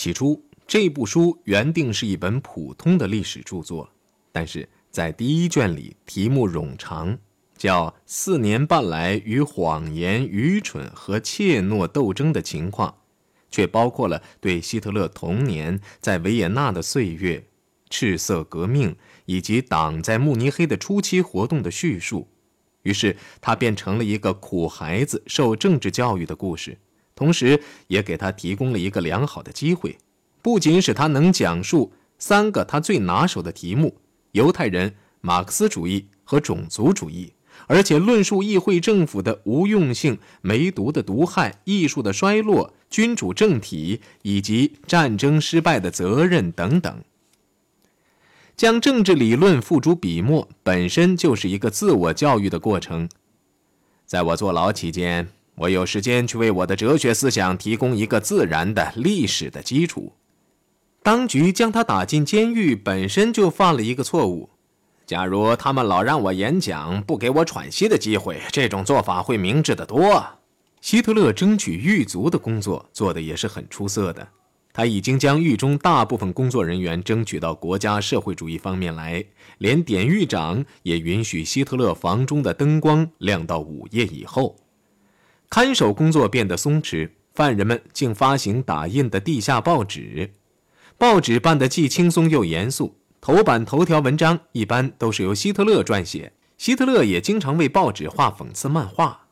起初，这部书原定是一本普通的历史著作，但是在第一卷里，题目冗长，叫《四年半来与谎言、愚蠢和怯懦斗争的情况》，却包括了对希特勒童年在维也纳的岁月、赤色革命以及党在慕尼黑的初期活动的叙述。于是，它变成了一个苦孩子受政治教育的故事。同时，也给他提供了一个良好的机会，不仅使他能讲述三个他最拿手的题目——犹太人、马克思主义和种族主义，而且论述议会政府的无用性、梅毒的毒害、艺术的衰落、君主政体以及战争失败的责任等等。将政治理论付诸笔墨，本身就是一个自我教育的过程。在我坐牢期间。我有时间去为我的哲学思想提供一个自然的历史的基础。当局将他打进监狱，本身就犯了一个错误。假如他们老让我演讲，不给我喘息的机会，这种做法会明智的多。希特勒争取狱卒的工作做得也是很出色的。他已经将狱中大部分工作人员争取到国家社会主义方面来，连典狱长也允许希特勒房中的灯光亮到午夜以后。看守工作变得松弛，犯人们竟发行打印的地下报纸，报纸办得既轻松又严肃，头版头条文章一般都是由希特勒撰写，希特勒也经常为报纸画讽刺漫画。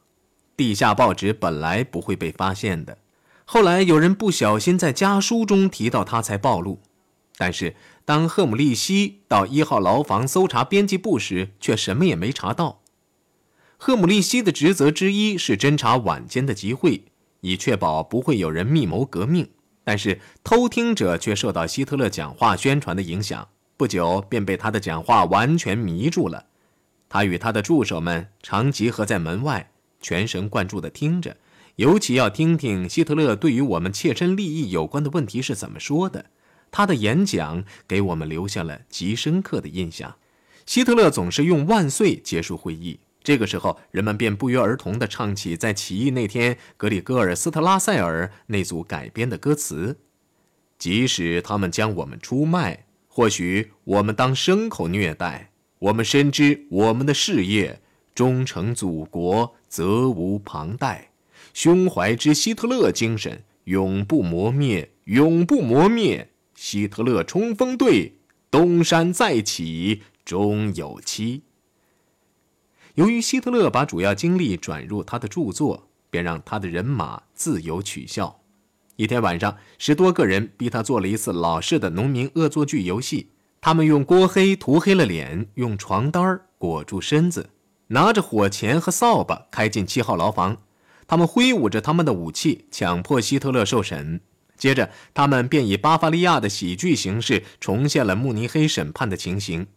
地下报纸本来不会被发现的，后来有人不小心在家书中提到他才暴露。但是当赫姆利希到一号牢房搜查编辑部时，却什么也没查到。赫姆利希的职责之一是侦查晚间的集会，以确保不会有人密谋革命。但是偷听者却受到希特勒讲话宣传的影响，不久便被他的讲话完全迷住了。他与他的助手们常集合在门外，全神贯注地听着，尤其要听听希特勒对于我们切身利益有关的问题是怎么说的。他的演讲给我们留下了极深刻的印象。希特勒总是用“万岁”结束会议。这个时候，人们便不约而同地唱起在起义那天格里戈尔·斯特拉塞尔那组改编的歌词：“即使他们将我们出卖，或许我们当牲口虐待。我们深知我们的事业忠诚祖国，责无旁贷。胸怀之希特勒精神永不磨灭，永不磨灭。希特勒冲锋队东山再起，终有期。”由于希特勒把主要精力转入他的著作，便让他的人马自由取笑。一天晚上，十多个人逼他做了一次老式的农民恶作剧游戏。他们用锅黑涂黑了脸，用床单裹住身子，拿着火钳和扫把开进七号牢房。他们挥舞着他们的武器，强迫希特勒受审。接着，他们便以巴伐利亚的喜剧形式重现了慕尼黑审判的情形。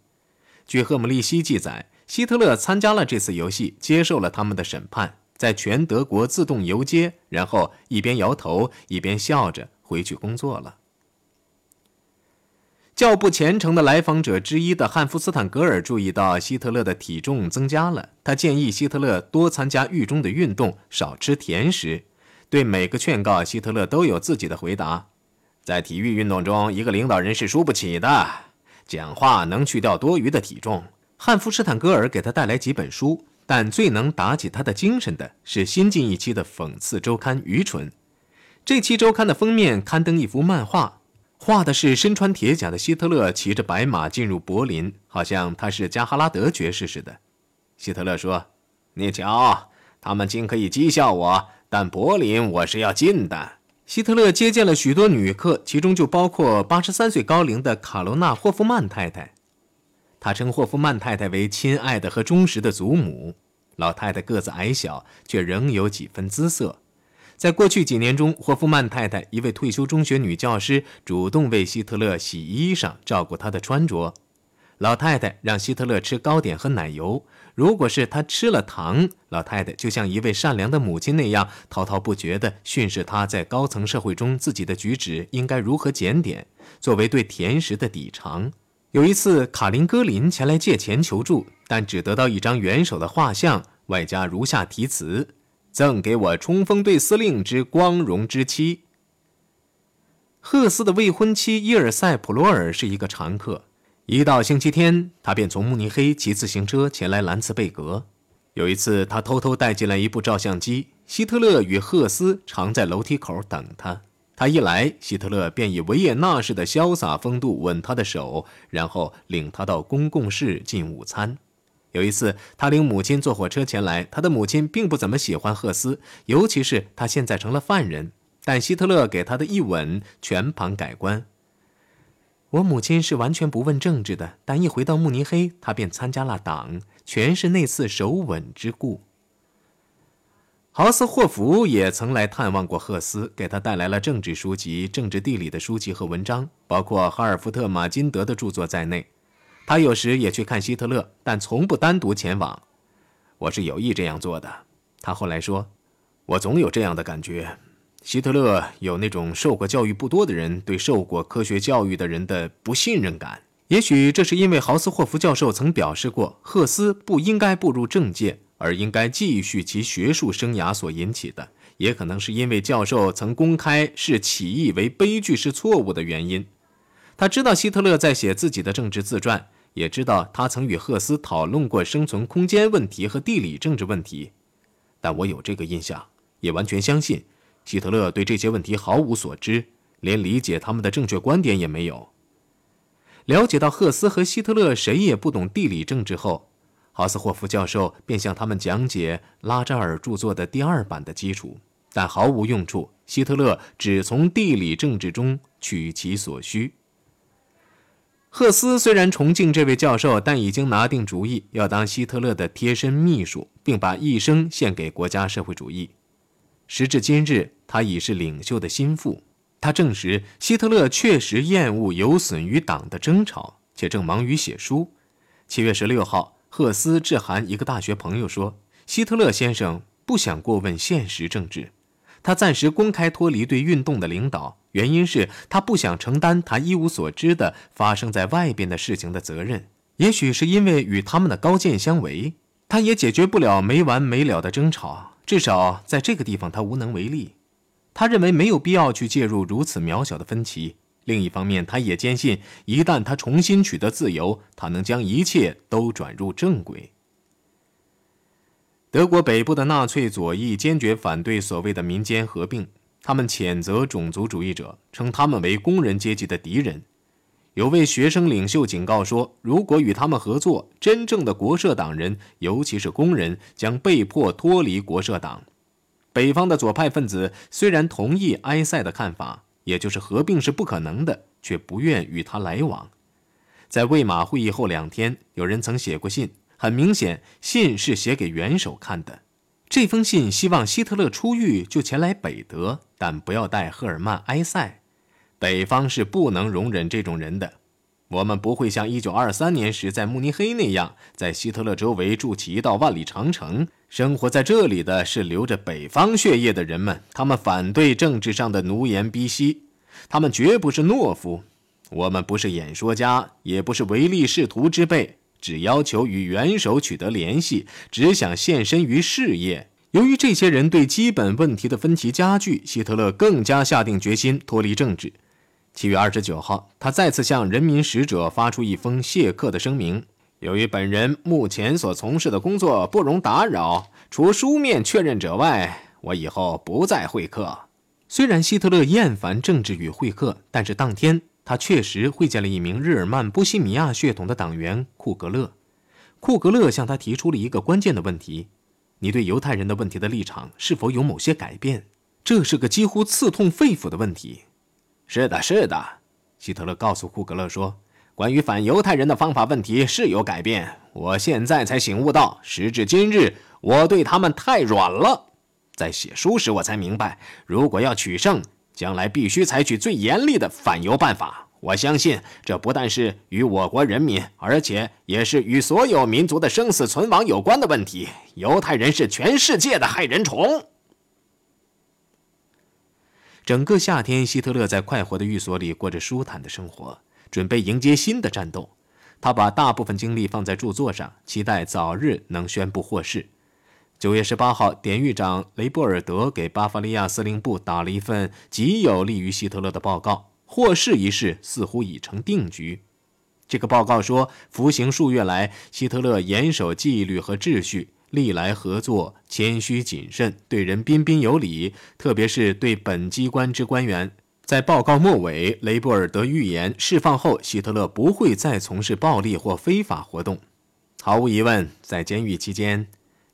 据赫姆利希记载。希特勒参加了这次游戏，接受了他们的审判，在全德国自动游街，然后一边摇头一边笑着回去工作了。较不虔诚的来访者之一的汉弗斯坦格尔注意到希特勒的体重增加了，他建议希特勒多参加狱中的运动，少吃甜食。对每个劝告，希特勒都有自己的回答。在体育运动中，一个领导人是输不起的，讲话能去掉多余的体重。汉弗施坦格尔给他带来几本书，但最能打起他的精神的是新近一期的讽刺周刊《愚蠢》。这期周刊的封面刊登一幅漫画，画的是身穿铁甲的希特勒骑着白马进入柏林，好像他是加哈拉德爵士似的。希特勒说：“你瞧，他们尽可以讥笑我，但柏林我是要进的。”希特勒接见了许多女客，其中就包括八十三岁高龄的卡罗娜·霍夫曼太太。他称霍夫曼太太为亲爱的和忠实的祖母。老太太个子矮小，却仍有几分姿色。在过去几年中，霍夫曼太太一位退休中学女教师主动为希特勒洗衣裳，照顾他的穿着。老太太让希特勒吃糕点和奶油。如果是他吃了糖，老太太就像一位善良的母亲那样滔滔不绝地训斥他在高层社会中自己的举止应该如何检点，作为对甜食的抵偿。有一次，卡林戈林前来借钱求助，但只得到一张元首的画像，外加如下题词：“赠给我冲锋队司令之光荣之妻。”赫斯的未婚妻伊尔塞普罗尔是一个常客。一到星期天，他便从慕尼黑骑自行车前来兰茨贝格。有一次，他偷偷带进来一部照相机。希特勒与赫斯常在楼梯口等他。他一来，希特勒便以维也纳式的潇洒风度吻他的手，然后领他到公共室进午餐。有一次，他领母亲坐火车前来，他的母亲并不怎么喜欢赫斯，尤其是他现在成了犯人。但希特勒给他的一吻全盘改观。我母亲是完全不问政治的，但一回到慕尼黑，她便参加了党，全是那次首吻之故。豪斯霍夫也曾来探望过赫斯，给他带来了政治书籍、政治地理的书籍和文章，包括哈尔福特·马金德的著作在内。他有时也去看希特勒，但从不单独前往。我是有意这样做的，他后来说：“我总有这样的感觉。”希特勒有那种受过教育不多的人对受过科学教育的人的不信任感。也许这是因为豪斯霍夫教授曾表示过，赫斯不应该步入政界，而应该继续其学术生涯所引起的；也可能是因为教授曾公开视起义为悲剧是错误的原因。他知道希特勒在写自己的政治自传，也知道他曾与赫斯讨论过生存空间问题和地理政治问题。但我有这个印象，也完全相信。希特勒对这些问题毫无所知，连理解他们的正确观点也没有。了解到赫斯和希特勒谁也不懂地理政治后，豪斯霍夫教授便向他们讲解拉扎尔著作的第二版的基础，但毫无用处。希特勒只从地理政治中取其所需。赫斯虽然崇敬这位教授，但已经拿定主意要当希特勒的贴身秘书，并把一生献给国家社会主义。时至今日，他已是领袖的心腹。他证实希特勒确实厌恶有损于党的争吵，且正忙于写书。七月十六号，赫斯致函一个大学朋友说：“希特勒先生不想过问现实政治，他暂时公开脱离对运动的领导，原因是他不想承担他一无所知的发生在外边的事情的责任。也许是因为与他们的高见相违，他也解决不了没完没了的争吵。”至少在这个地方，他无能为力。他认为没有必要去介入如此渺小的分歧。另一方面，他也坚信，一旦他重新取得自由，他能将一切都转入正轨。德国北部的纳粹左翼坚决反对所谓的民间合并，他们谴责种族主义者，称他们为工人阶级的敌人。有位学生领袖警告说：“如果与他们合作，真正的国社党人，尤其是工人，将被迫脱离国社党。”北方的左派分子虽然同意埃塞的看法，也就是合并是不可能的，却不愿与他来往。在魏玛会议后两天，有人曾写过信，很明显，信是写给元首看的。这封信希望希特勒出狱就前来北德，但不要带赫尔曼·埃塞。北方是不能容忍这种人的。我们不会像1923年时在慕尼黑那样，在希特勒周围筑起一道万里长城。生活在这里的是流着北方血液的人们，他们反对政治上的奴颜婢膝，他们绝不是懦夫。我们不是演说家，也不是唯利是图之辈，只要求与元首取得联系，只想献身于事业。由于这些人对基本问题的分歧加剧，希特勒更加下定决心脱离政治。七月二十九号，他再次向人民使者发出一封谢客的声明。由于本人目前所从事的工作不容打扰，除书面确认者外，我以后不再会客。虽然希特勒厌烦政治与会客，但是当天他确实会见了一名日耳曼波西米亚血统的党员库格勒。库格勒向他提出了一个关键的问题：你对犹太人的问题的立场是否有某些改变？这是个几乎刺痛肺腑的问题。是的，是的，希特勒告诉库格勒说：“关于反犹太人的方法问题是有改变。我现在才醒悟到，时至今日，我对他们太软了。在写书时，我才明白，如果要取胜，将来必须采取最严厉的反犹办法。我相信，这不但是与我国人民，而且也是与所有民族的生死存亡有关的问题。犹太人是全世界的害人虫。”整个夏天，希特勒在快活的寓所里过着舒坦的生活，准备迎接新的战斗。他把大部分精力放在著作上，期待早日能宣布获释。九月十八号，典狱长雷波尔德给巴伐利亚司令部打了一份极有利于希特勒的报告。获释一事似乎已成定局。这个报告说，服刑数月来，希特勒严守纪律和秩序，历来合作谦虚谨慎，对人彬彬有礼，特别是对本机关之官员。在报告末尾，雷布尔德预言，释放后，希特勒不会再从事暴力或非法活动。毫无疑问，在监狱期间，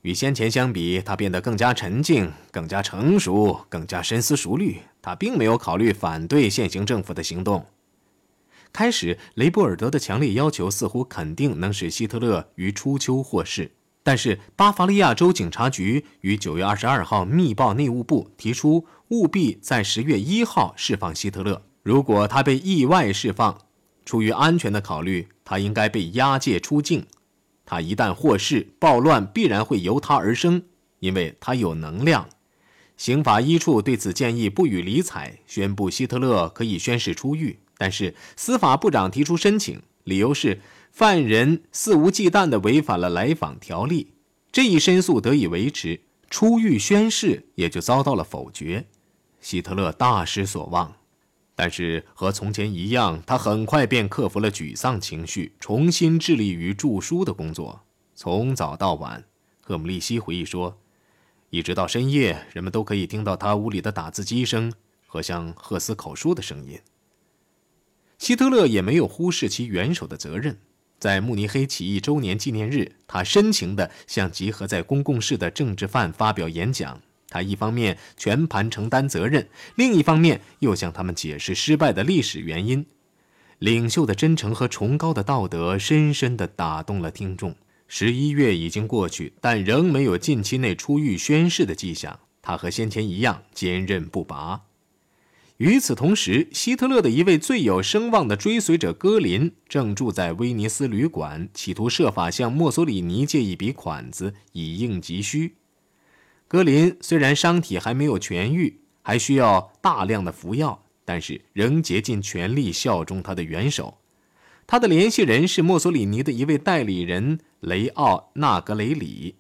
与先前相比，他变得更加沉静、更加成熟、更加深思熟虑。他并没有考虑反对现行政府的行动。开始，雷布尔德的强烈要求似乎肯定能使希特勒于初秋获释，但是巴伐利亚州警察局于九月二十二号密报内务部，提出务必在十月一号释放希特勒。如果他被意外释放，出于安全的考虑，他应该被押解出境。他一旦获释，暴乱必然会由他而生，因为他有能量。刑法一处对此建议不予理睬，宣布希特勒可以宣誓出狱。但是司法部长提出申请，理由是犯人肆无忌惮地违反了来访条例。这一申诉得以维持，出狱宣誓也就遭到了否决。希特勒大失所望，但是和从前一样，他很快便克服了沮丧情绪，重新致力于著书的工作。从早到晚，赫姆利希回忆说，一直到深夜，人们都可以听到他屋里的打字机声和向赫斯口述的声音。希特勒也没有忽视其元首的责任。在慕尼黑起义周年纪念日，他深情地向集合在公共室的政治犯发表演讲。他一方面全盘承担责任，另一方面又向他们解释失败的历史原因。领袖的真诚和崇高的道德深深地打动了听众。十一月已经过去，但仍没有近期内出狱宣誓的迹象。他和先前一样坚韧不拔。与此同时，希特勒的一位最有声望的追随者戈林正住在威尼斯旅馆，企图设法向墨索里尼借一笔款子以应急需。戈林虽然伤体还没有痊愈，还需要大量的服药，但是仍竭尽全力效忠他的元首。他的联系人是墨索里尼的一位代理人雷奥纳格雷里。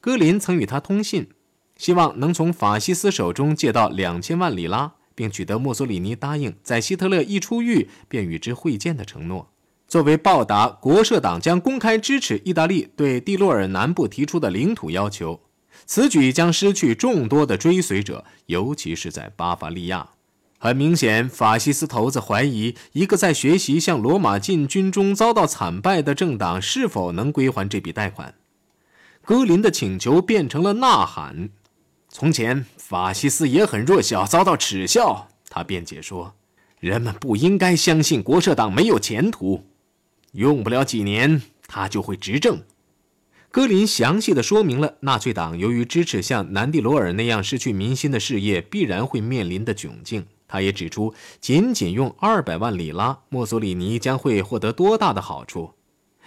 戈林曾与他通信，希望能从法西斯手中借到两千万里拉。并取得墨索里尼答应在希特勒一出狱便与之会见的承诺。作为报答，国社党将公开支持意大利对蒂洛尔南部提出的领土要求。此举将失去众多的追随者，尤其是在巴伐利亚。很明显，法西斯头子怀疑一个在学习向罗马进军中遭到惨败的政党是否能归还这笔贷款。格林的请求变成了呐喊。从前，法西斯也很弱小，遭到耻笑。他辩解说：“人们不应该相信国社党没有前途，用不了几年，他就会执政。”戈林详细的说明了纳粹党由于支持像南蒂罗尔那样失去民心的事业必然会面临的窘境。他也指出，仅仅用二百万里拉，墨索里尼将会获得多大的好处。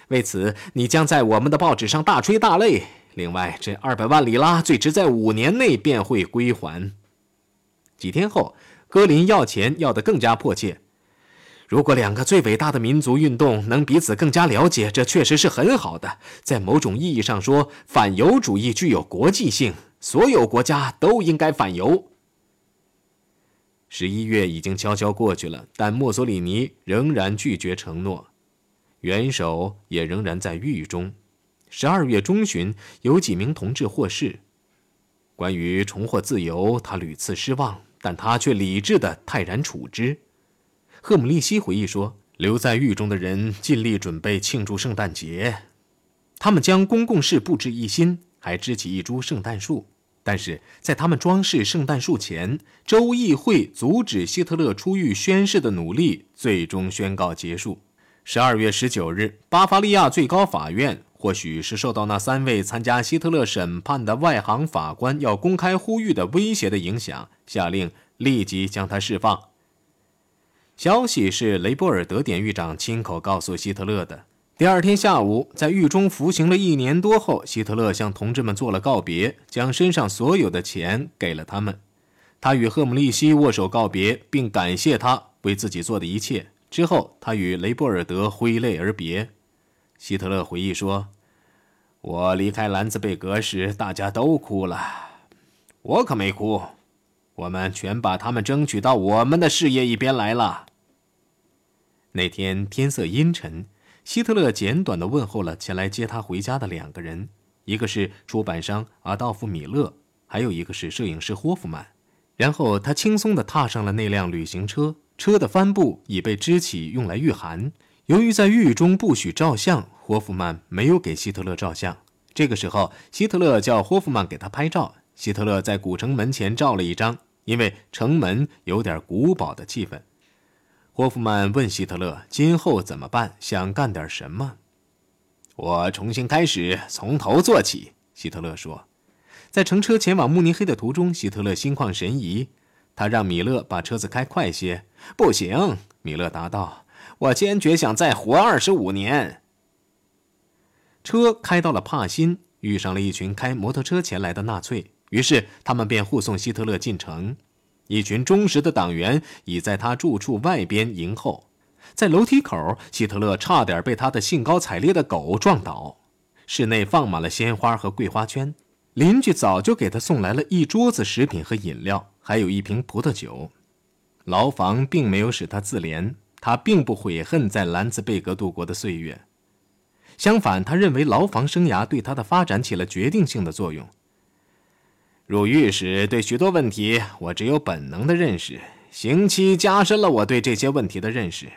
为此，你将在我们的报纸上大吹大擂。另外，这二百万里拉最迟在五年内便会归还。几天后，戈林要钱要得更加迫切。如果两个最伟大的民族运动能彼此更加了解，这确实是很好的。在某种意义上说，反犹主义具有国际性，所有国家都应该反犹。十一月已经悄悄过去了，但墨索里尼仍然拒绝承诺，元首也仍然在狱中。十二月中旬，有几名同志获释。关于重获自由，他屡次失望，但他却理智地泰然处之。赫姆利希回忆说：“留在狱中的人尽力准备庆祝圣诞节，他们将公共室布置一新，还支起一株圣诞树。但是在他们装饰圣诞树前，州议会阻止希特勒出狱宣誓的努力最终宣告结束。十二月十九日，巴伐利亚最高法院。”或许是受到那三位参加希特勒审判的外行法官要公开呼吁的威胁的影响，下令立即将他释放。消息是雷波尔德典狱长亲口告诉希特勒的。第二天下午，在狱中服刑了一年多后，希特勒向同志们做了告别，将身上所有的钱给了他们。他与赫姆利希握手告别，并感谢他为自己做的一切。之后，他与雷波尔德挥泪而别。希特勒回忆说：“我离开兰兹贝格时，大家都哭了，我可没哭。我们全把他们争取到我们的事业一边来了。”那天天色阴沉，希特勒简短的问候了前来接他回家的两个人，一个是出版商阿道夫·米勒，还有一个是摄影师霍夫曼。然后他轻松地踏上了那辆旅行车，车的帆布已被支起，用来御寒。由于在狱中不许照相，霍夫曼没有给希特勒照相。这个时候，希特勒叫霍夫曼给他拍照。希特勒在古城门前照了一张，因为城门有点古堡的气氛。霍夫曼问希特勒：“今后怎么办？想干点什么？”我重新开始，从头做起。”希特勒说。在乘车前往慕尼黑的途中，希特勒心旷神怡。他让米勒把车子开快些。不行，米勒答道：“我坚决想再活二十五年。”车开到了帕辛，遇上了一群开摩托车前来的纳粹，于是他们便护送希特勒进城。一群忠实的党员已在他住处外边迎候。在楼梯口，希特勒差点被他的兴高采烈的狗撞倒。室内放满了鲜花和桂花圈。邻居早就给他送来了一桌子食品和饮料，还有一瓶葡萄酒。牢房并没有使他自怜，他并不悔恨在兰茨贝格度过的岁月。相反，他认为牢房生涯对他的发展起了决定性的作用。入狱时，对许多问题我只有本能的认识；刑期加深了我对这些问题的认识，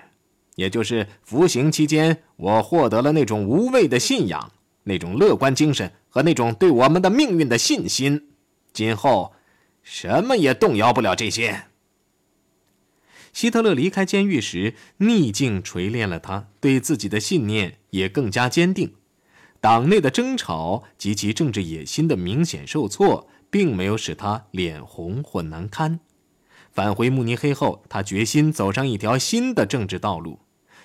也就是服刑期间，我获得了那种无畏的信仰。那种乐观精神和那种对我们的命运的信心，今后什么也动摇不了这些。希特勒离开监狱时，逆境锤炼了他，对自己的信念也更加坚定。党内的争吵及其政治野心的明显受挫，并没有使他脸红或难堪。返回慕尼黑后，他决心走上一条新的政治道路，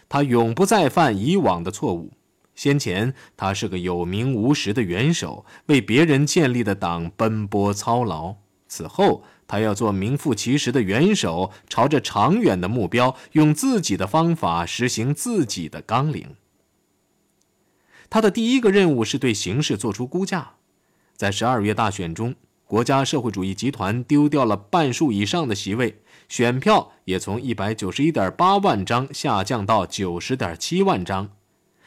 他永不再犯以往的错误。先前，他是个有名无实的元首，为别人建立的党奔波操劳。此后，他要做名副其实的元首，朝着长远的目标，用自己的方法实行自己的纲领。他的第一个任务是对形势做出估价。在十二月大选中，国家社会主义集团丢掉了半数以上的席位，选票也从一百九十一点八万张下降到九十点七万张。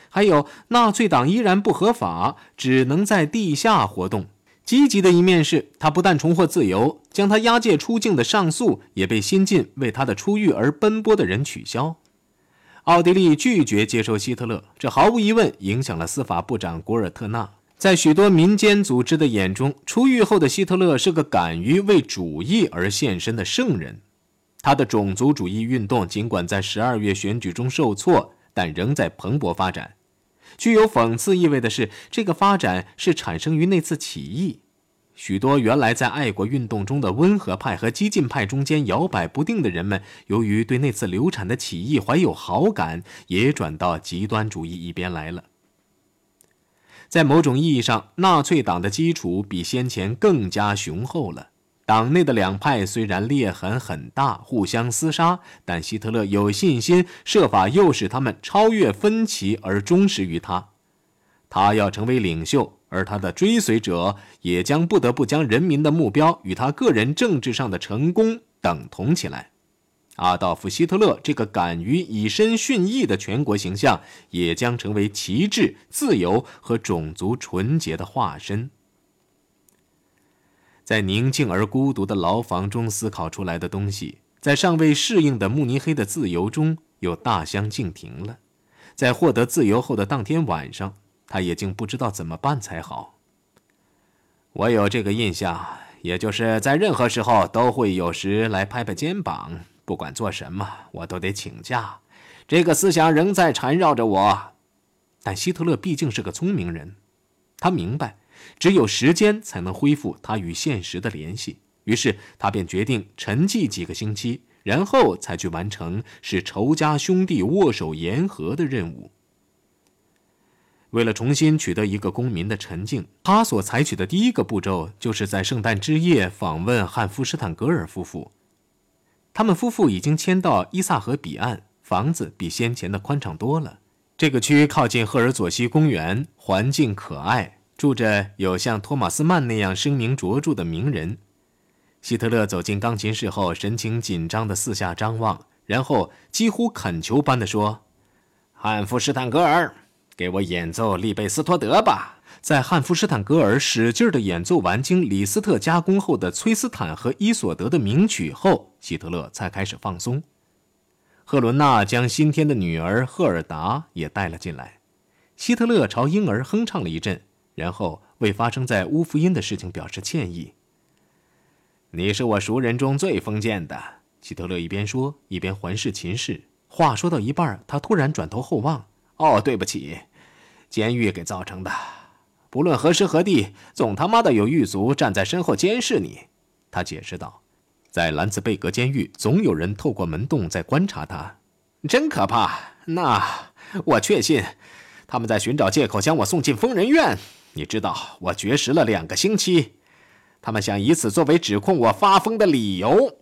还有，纳粹党依然不合法，只能在地下活动。积极的一面是，他不但重获自由，将他押解出境的上诉也被新晋为他的出狱而奔波的人取消。奥地利拒绝接收希特勒，这毫无疑问影响了司法部长古尔特纳。在许多民间组织的眼中，出狱后的希特勒是个敢于为主义而献身的圣人。他的种族主义运动尽管在十二月选举中受挫，但仍在蓬勃发展。具有讽刺意味的是，这个发展是产生于那次起义。许多原来在爱国运动中的温和派和激进派中间摇摆不定的人们，由于对那次流产的起义怀有好感，也转到极端主义一边来了。在某种意义上，纳粹党的基础比先前更加雄厚了。党内的两派虽然裂痕很大，互相厮杀，但希特勒有信心设法诱使他们超越分歧而忠实于他。他要成为领袖，而他的追随者也将不得不将人民的目标与他个人政治上的成功等同起来。阿道夫·希特勒这个敢于以身殉义的全国形象，也将成为旗帜、自由和种族纯洁的化身。在宁静而孤独的牢房中思考出来的东西，在尚未适应的慕尼黑的自由中又大相径庭了。在获得自由后的当天晚上，他也竟不知道怎么办才好。我有这个印象，也就是在任何时候都会有时来拍拍肩膀，不管做什么我都得请假。这个思想仍在缠绕着我。但希特勒毕竟是个聪明人，他明白。只有时间才能恢复他与现实的联系，于是他便决定沉寂几个星期，然后才去完成使仇家兄弟握手言和的任务。为了重新取得一个公民的沉静，他所采取的第一个步骤就是在圣诞之夜访问汉夫施坦格尔夫妇。他们夫妇已经迁到伊萨河彼岸，房子比先前的宽敞多了。这个区靠近赫尔佐西公园，环境可爱。住着有像托马斯曼那样声名卓著的名人。希特勒走进钢琴室后，神情紧张地四下张望，然后几乎恳求般的说：“汉弗施坦格尔，给我演奏利贝斯托德吧。”在汉弗施坦格尔使劲的演奏完经李斯特加工后的崔斯坦和伊索德的名曲后，希特勒才开始放松。赫伦娜将新添的女儿赫尔达也带了进来。希特勒朝婴儿哼唱了一阵，然后为发生在乌福因的事情表示歉意。你是我熟人中最封建的，希特勒一边说一边环视秦氏。话说到一半，他突然转头后望：“哦，对不起，监狱给造成的。”不论何时何地，总他妈的有狱卒站在身后监视你，他解释道。在兰茨贝格监狱，总有人透过门洞在观察他，真可怕。那我确信，他们在寻找借口将我送进疯人院。你知道，我绝食了两个星期，他们想以此作为指控我发疯的理由。